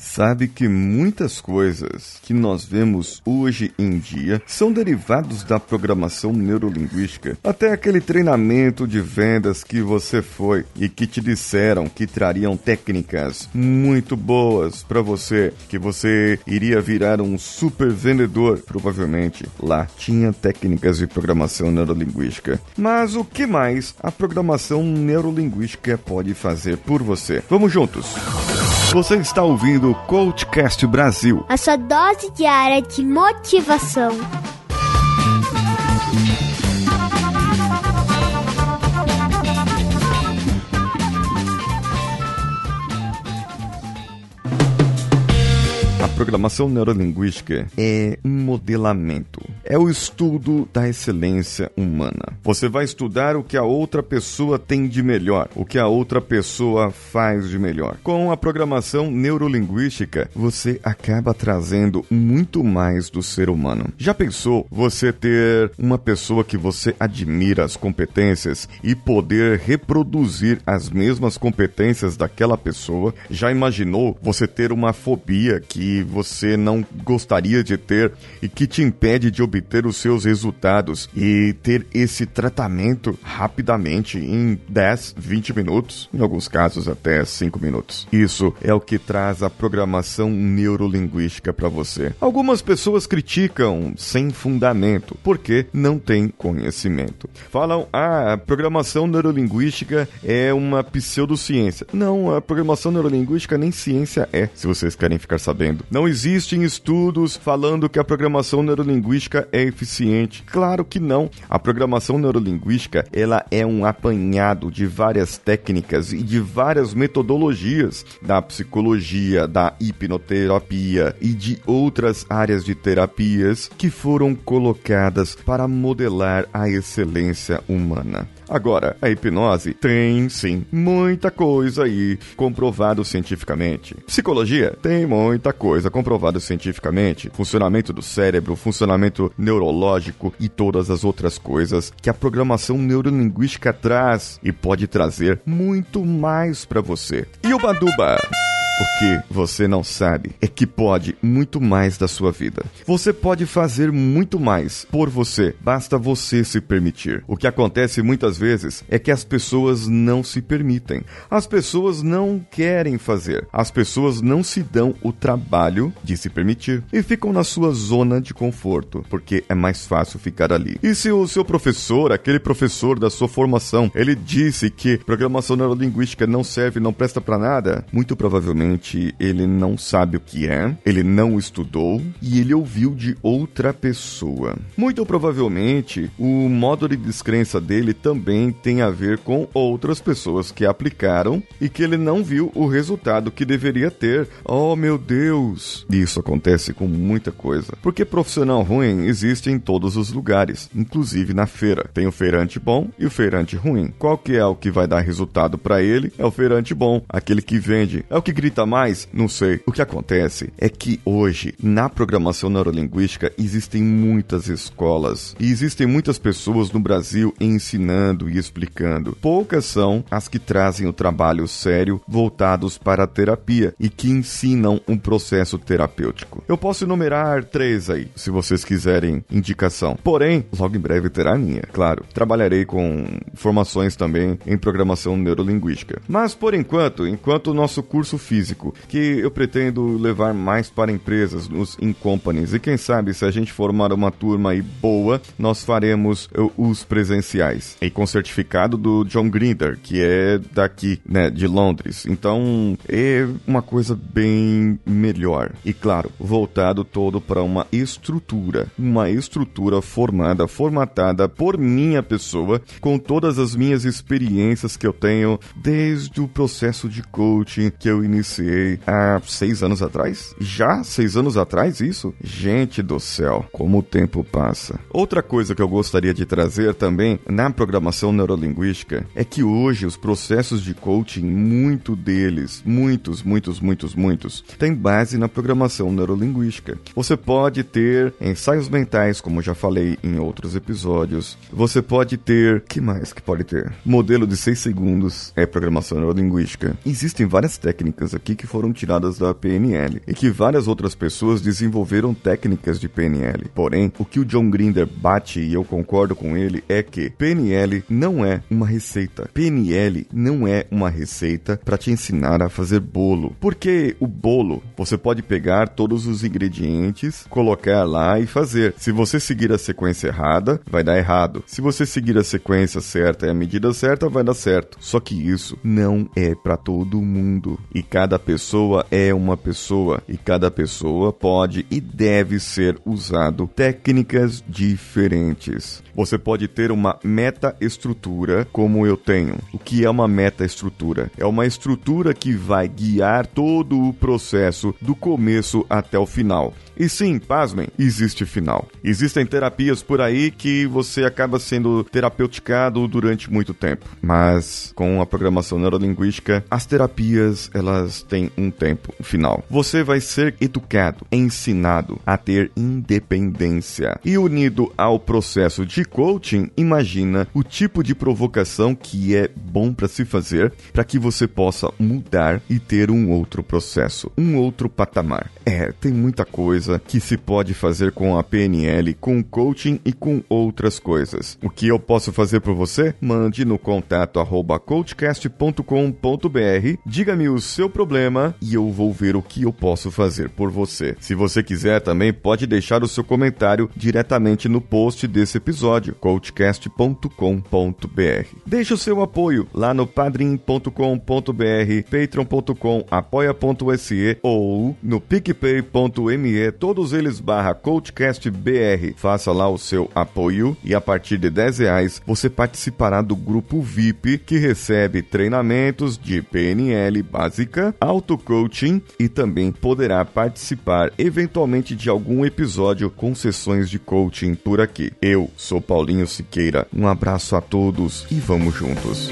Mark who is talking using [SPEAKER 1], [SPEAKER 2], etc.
[SPEAKER 1] Sabe que muitas coisas que nós vemos hoje em dia são derivados da programação neurolinguística. Até aquele treinamento de vendas que você foi e que te disseram que trariam técnicas muito boas para você, que você iria virar um super vendedor, provavelmente. Lá tinha técnicas de programação neurolinguística. Mas o que mais a programação neurolinguística pode fazer por você? Vamos juntos! Você está ouvindo o Coachcast Brasil.
[SPEAKER 2] A sua dose diária de motivação.
[SPEAKER 1] programação neurolinguística é um modelamento. É o estudo da excelência humana. Você vai estudar o que a outra pessoa tem de melhor, o que a outra pessoa faz de melhor. Com a programação neurolinguística, você acaba trazendo muito mais do ser humano. Já pensou você ter uma pessoa que você admira as competências e poder reproduzir as mesmas competências daquela pessoa? Já imaginou você ter uma fobia que você não gostaria de ter e que te impede de obter os seus resultados e ter esse tratamento rapidamente em 10, 20 minutos, em alguns casos até 5 minutos. Isso é o que traz a programação neurolinguística para você. Algumas pessoas criticam sem fundamento porque não têm conhecimento. Falam: "Ah, a programação neurolinguística é uma pseudociência". Não, a programação neurolinguística nem ciência é, se vocês querem ficar sabendo. Não existem estudos falando que a programação neurolinguística é eficiente. Claro que não. A programação neurolinguística, ela é um apanhado de várias técnicas e de várias metodologias da psicologia, da hipnoterapia e de outras áreas de terapias que foram colocadas para modelar a excelência humana. Agora, a hipnose tem sim muita coisa aí comprovado cientificamente. Psicologia tem muita coisa comprovado cientificamente. Funcionamento do cérebro, funcionamento neurológico e todas as outras coisas que a programação neurolinguística traz e pode trazer muito mais para você. E o Baduba? O que você não sabe é que pode muito mais da sua vida. Você pode fazer muito mais por você, basta você se permitir. O que acontece muitas vezes é que as pessoas não se permitem. As pessoas não querem fazer. As pessoas não se dão o trabalho de se permitir e ficam na sua zona de conforto, porque é mais fácil ficar ali. E se o seu professor, aquele professor da sua formação, ele disse que programação neurolinguística não serve, não presta para nada, muito provavelmente ele não sabe o que é, ele não estudou e ele ouviu de outra pessoa. Muito provavelmente, o modo de descrença dele também tem a ver com outras pessoas que aplicaram e que ele não viu o resultado que deveria ter. Oh meu Deus! Isso acontece com muita coisa. Porque profissional ruim existe em todos os lugares, inclusive na feira. Tem o feirante bom e o feirante ruim. Qual que é o que vai dar resultado para ele? É o feirante bom, aquele que vende. É o que grita mais? Não sei. O que acontece é que hoje, na programação neurolinguística, existem muitas escolas e existem muitas pessoas no Brasil ensinando e explicando. Poucas são as que trazem o trabalho sério voltados para a terapia e que ensinam um processo terapêutico. Eu posso enumerar três aí, se vocês quiserem indicação. Porém, logo em breve terá a minha, claro. Trabalharei com formações também em programação neurolinguística. Mas por enquanto, enquanto o nosso curso físico físico, que eu pretendo levar mais para empresas, nos in companies. E quem sabe, se a gente formar uma turma aí boa, nós faremos os presenciais. E com certificado do John Grinder, que é daqui, né, de Londres. Então, é uma coisa bem melhor. E claro, voltado todo para uma estrutura, uma estrutura formada, formatada por minha pessoa, com todas as minhas experiências que eu tenho desde o processo de coaching que eu iniciei iniciei há seis anos atrás. Já seis anos atrás, isso? Gente do céu, como o tempo passa. Outra coisa que eu gostaria de trazer também na programação neurolinguística é que hoje os processos de coaching, muito deles, muitos, muitos, muitos, muitos, tem base na programação neurolinguística. Você pode ter ensaios mentais, como já falei em outros episódios. Você pode ter. que mais que pode ter? Modelo de seis segundos é programação neurolinguística. Existem várias técnicas aqui que foram tiradas da PNL e que várias outras pessoas desenvolveram técnicas de PNL. Porém, o que o John Grinder bate e eu concordo com ele é que PNL não é uma receita. PNL não é uma receita para te ensinar a fazer bolo. Porque o bolo, você pode pegar todos os ingredientes, colocar lá e fazer. Se você seguir a sequência errada, vai dar errado. Se você seguir a sequência certa e a medida certa, vai dar certo. Só que isso não é para todo mundo. E cada pessoa é uma pessoa. E cada pessoa pode e deve ser usado técnicas diferentes. Você pode ter uma meta-estrutura, como eu tenho. O que é uma meta-estrutura? É uma estrutura que vai guiar todo o processo do começo até o final. E sim, pasmem, existe final. Existem terapias por aí que você acaba sendo terapeuticado durante muito tempo. Mas com a programação neurolinguística, as terapias, elas têm um tempo final. Você vai ser educado, ensinado a ter independência. E unido ao processo de coaching, imagina o tipo de provocação que é bom para se fazer para que você possa mudar e ter um outro processo, um outro patamar. É, tem muita coisa que se pode fazer com a PNL, com coaching e com outras coisas. O que eu posso fazer por você? Mande no contato arroba coachcast.com.br, diga-me o seu problema e eu vou ver o que eu posso fazer por você. Se você quiser também pode deixar o seu comentário diretamente no post desse episódio, coachcast.com.br. Deixe o seu apoio lá no padrim.com.br, patreon.com, apoia.se ou no picpay.me todos eles barra CoachCastBR. Faça lá o seu apoio e a partir de 10 reais você participará do grupo VIP que recebe treinamentos de PNL básica, auto-coaching e também poderá participar eventualmente de algum episódio com sessões de coaching por aqui. Eu sou Paulinho Siqueira, um abraço a todos e vamos juntos.